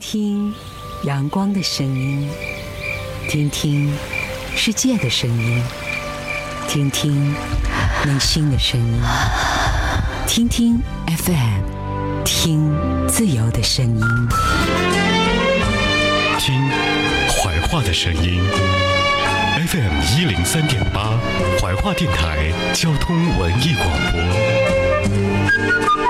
听阳光的声音，听听世界的声音，听听内心的声音，听听 FM，听自由的声音，听怀化的声音，FM 一零三点八，怀化电台交通文艺广播。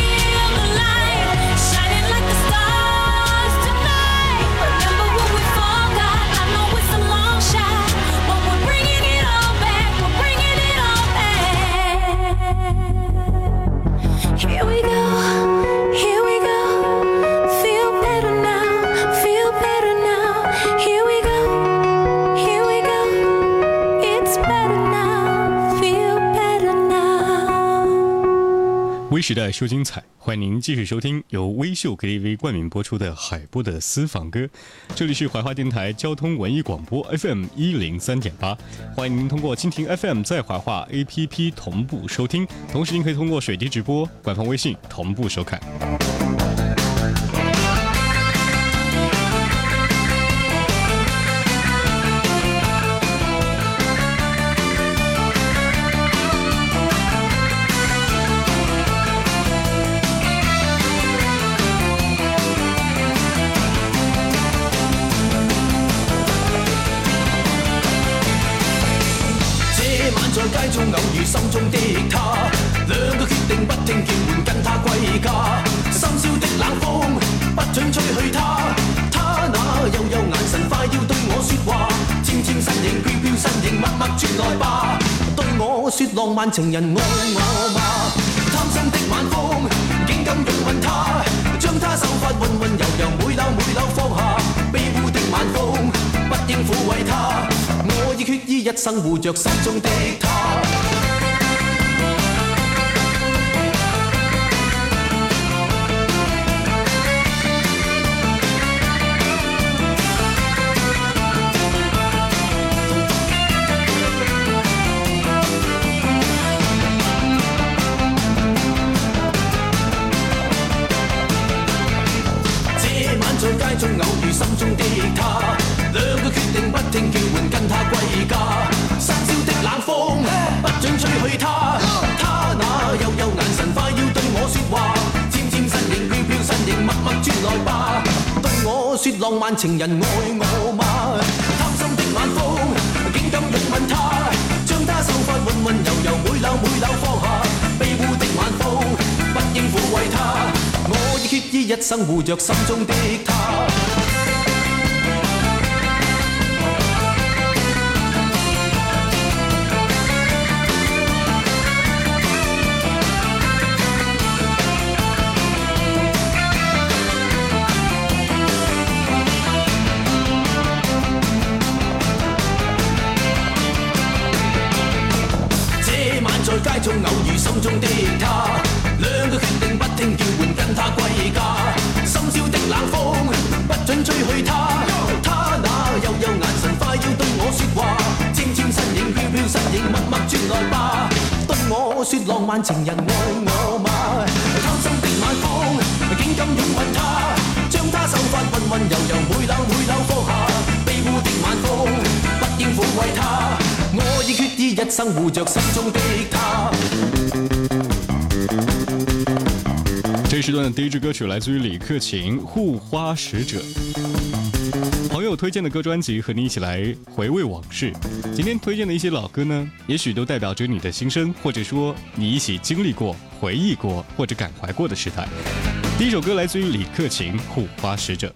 期待说精彩，欢迎您继续收听由微秀 KTV 冠名播出的《海波的私房歌》。这里是怀化电台交通文艺广播 FM 一零三点八，欢迎您通过蜻蜓 FM 在怀化 APP 同步收听，同时您可以通过水滴直播官方微信同步收看。说浪漫情人爱我吗？贪心的晚风，竟敢拥吻她，将她秀发温温柔柔每缕每缕放下。卑污的晚风，不应抚慰她，我已决意一生护着心中的她。归家，深宵的冷风不准吹去她。她那幽幽眼神快要对我说话，纤纤身影，飘飘身影，默默转来吧，对我说浪漫情人爱我吗？贪心的晚风竟敢拥吻她，将她秀发温温柔柔每缕每缕放下。卑污的晚风不应抚慰她，我已决意一生护着心中的她。情人爱我吗？贪心的晚风，竟敢拥吻他，将他秀发温温柔柔，每缕每缕放下。卑污的晚风，不应抚慰他，我已决意一生护着心中的他。这时段的第一支歌曲来自于李克勤《护花使者》。推荐的歌专辑和你一起来回味往事。今天推荐的一些老歌呢，也许都代表着你的心声，或者说你一起经历过、回忆过或者感怀过的时代。第一首歌来自于李克勤，《护花使者》。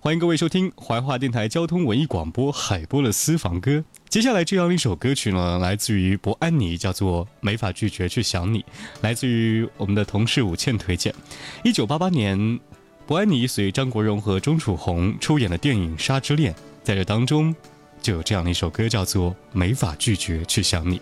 欢迎各位收听怀化电台交通文艺广播海波的私房歌。接下来这样一首歌曲呢，来自于博安妮，叫做《没法拒绝去想你》，来自于我们的同事武倩推荐。一九八八年。伯安妮随张国荣和钟楚红出演的电影《沙之恋》，在这当中就有这样的一首歌，叫做《没法拒绝去想你》。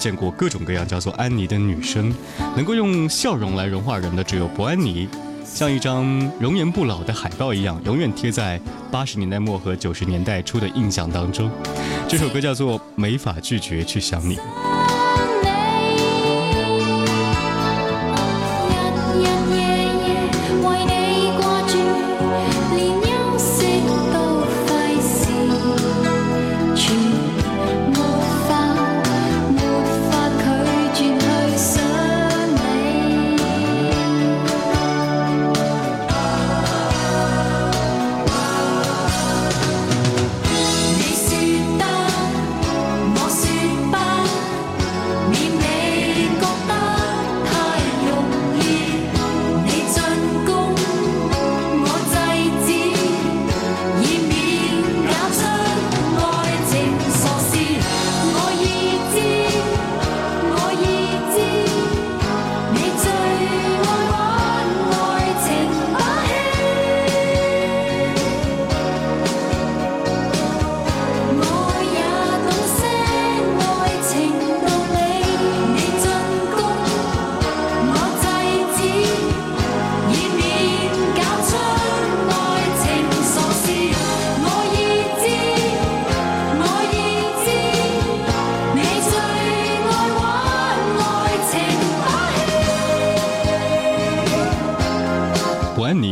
见过各种各样叫做安妮的女生，能够用笑容来融化人的只有博安妮，像一张容颜不老的海报一样，永远贴在八十年代末和九十年代初的印象当中。这首歌叫做《没法拒绝去想你》。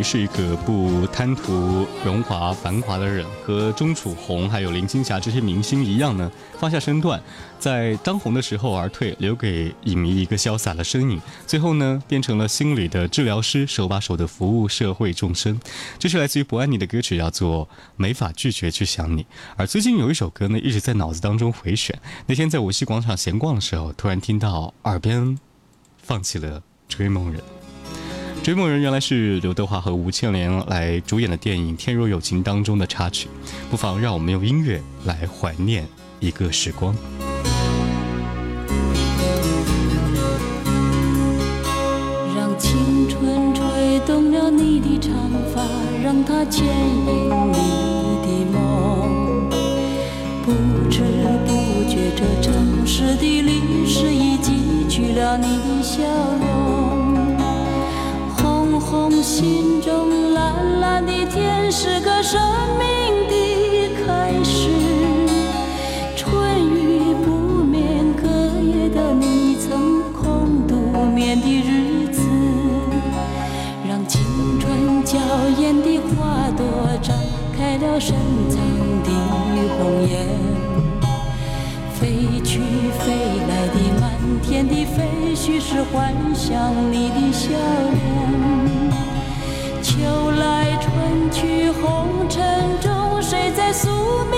是一个不贪图荣华繁华的人，和钟楚红还有林青霞这些明星一样呢，放下身段，在当红的时候而退，留给影迷一个潇洒的身影。最后呢，变成了心理的治疗师，手把手的服务社会众生。这是来自于博安妮的歌曲，叫做《没法拒绝去想你》。而最近有一首歌呢，一直在脑子当中回旋。那天在无锡广场闲逛的时候，突然听到耳边放起了《追梦人》。追梦人原来是刘德华和吴倩莲来主演的电影《天若有情》当中的插曲，不妨让我们用音乐来怀念一个时光。让青春吹动了你的长发，让它牵引你的梦。不知不觉，这城市的历史已记取了你的笑容。心中蓝蓝的天是个生命的开始，春雨不眠，隔夜的你曾空独眠的日子，让青春娇艳的花朵，展开了深藏的红颜。飞去飞来的满天的飞絮是幻想你的笑脸。秋来春去，红尘中谁在宿命？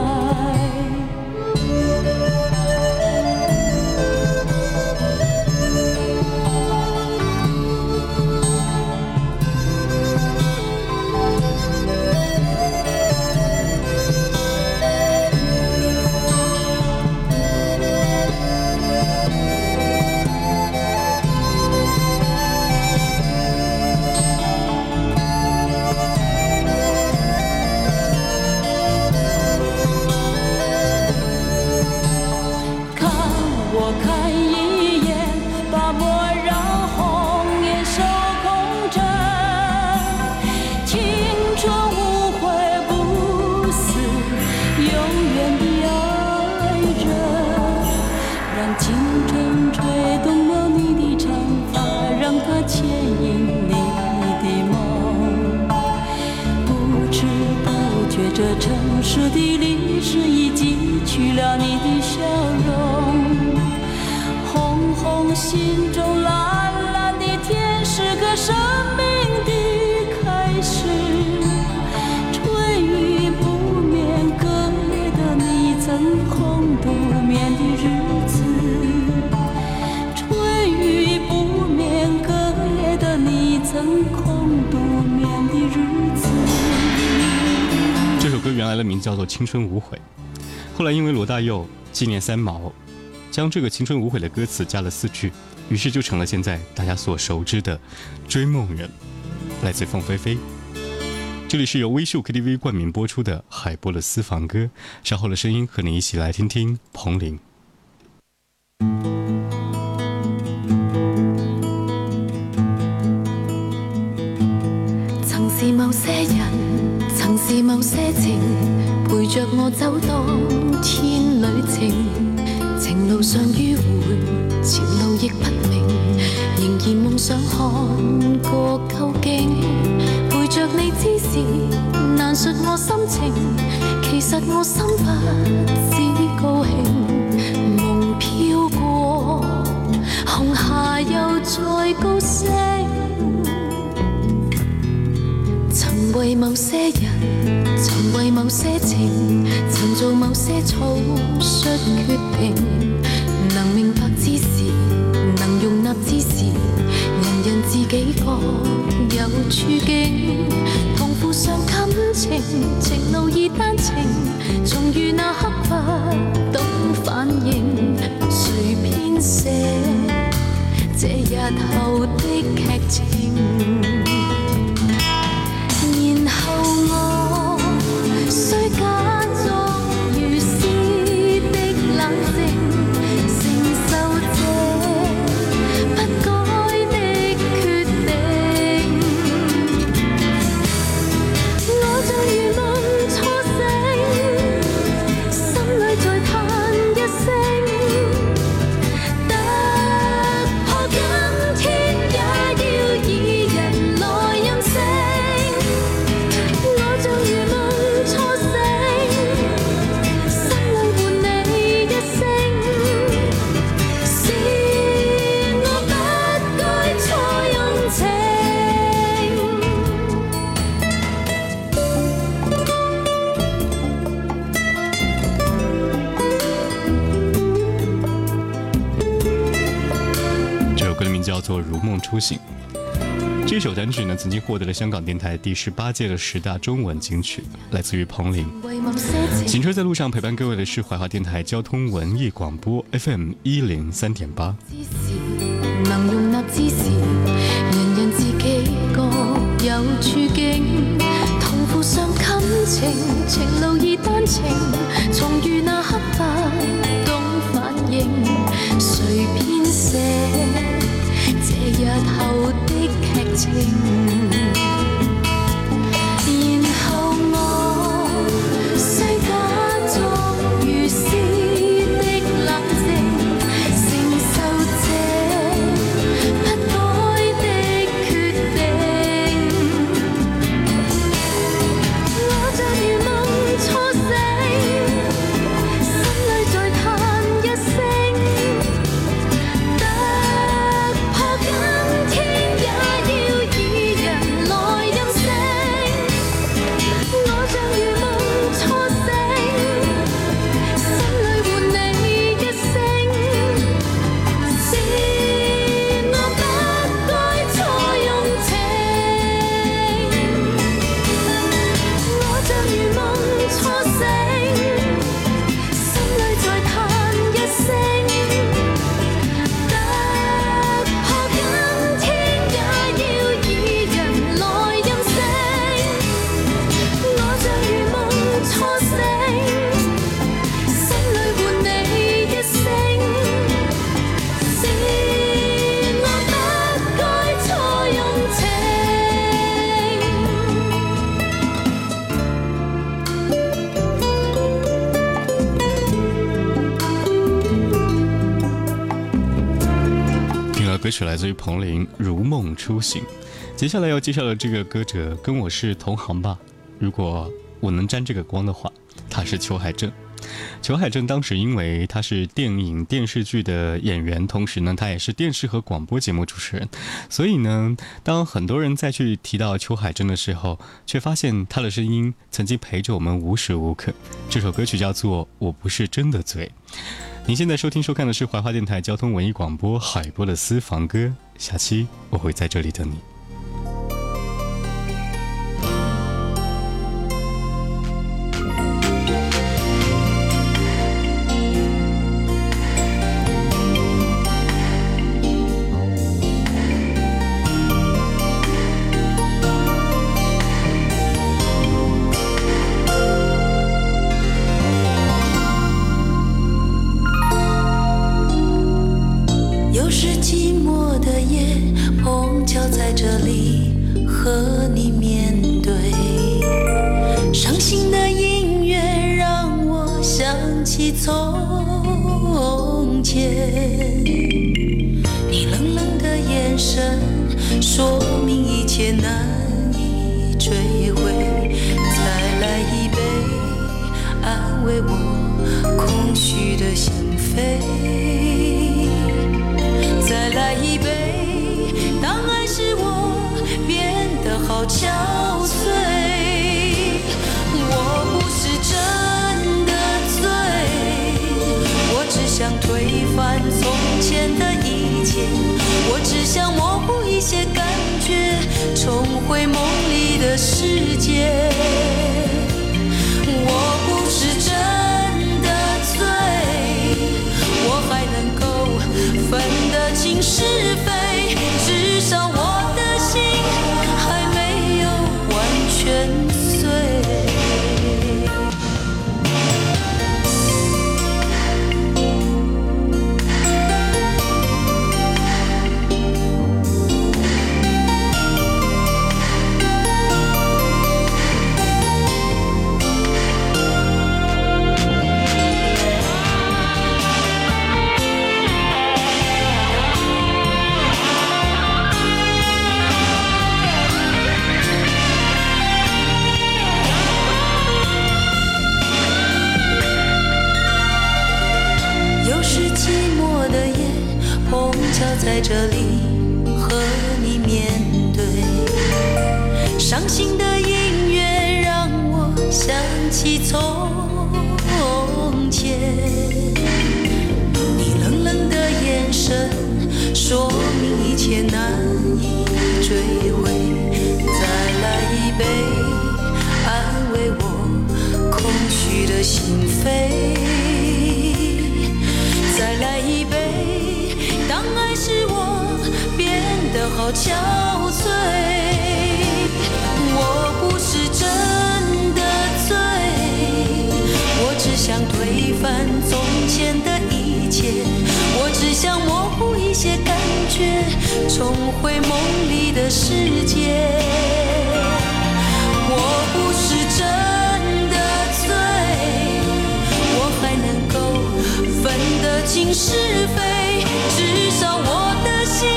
这城市的历史已记取了你的笑容，红红心中蓝蓝的天是个生命的开始。春雨不眠，隔夜的你曾空独眠的日子，春雨不眠，隔夜的你曾空独。来的名字叫做《青春无悔》，后来因为罗大佑纪念三毛，将这个《青春无悔》的歌词加了四句，于是就成了现在大家所熟知的《追梦人》，来自凤飞飞。这里是由微秀 KTV 冠名播出的海波的私房歌，稍后的声音和你一起来听听彭羚。曾是某些人。曾是某些情陪着我走当天旅程，情路上迂回，前路亦不明，仍然梦想看个究竟。陪着你之时，难述我心情，其实我心不止高兴。梦飘过红霞又再高升。为某些人，曾为某些情，曾做某些草率决定。能明白之时，能容纳之时，人人自己各有处境。同苦上感情，情路已单程。重遇那刻不懂反应，谁编写这日后的剧情？出行》。这首单曲呢曾经获得了香港电台第十八届的十大中文金曲，来自于彭羚。行车在路上陪伴各位的是怀化电台交通文艺广播 FM 一零三点八。是来自于彭羚《如梦初醒》。接下来要介绍的这个歌者跟我是同行吧。如果我能沾这个光的话，他是裘海正。裘海正当时因为他是电影、电视剧的演员，同时呢他也是电视和广播节目主持人。所以呢，当很多人再去提到裘海正的时候，却发现他的声音曾经陪着我们无时无刻。这首歌曲叫做《我不是真的醉》。您现在收听收看的是怀化电台交通文艺广播《海波的私房歌》，下期我会在这里等你。寂寞的夜，碰巧在这里和你面对。伤心的音乐让我想起从前。你冷冷的眼神，说明一切难以追回。再来一杯，安慰我空虚的心扉。一杯，当爱使我变得好强。至少我的心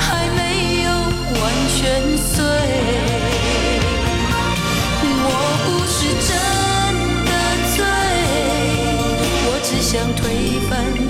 还没有完全碎，我不是真的醉，我只想推翻。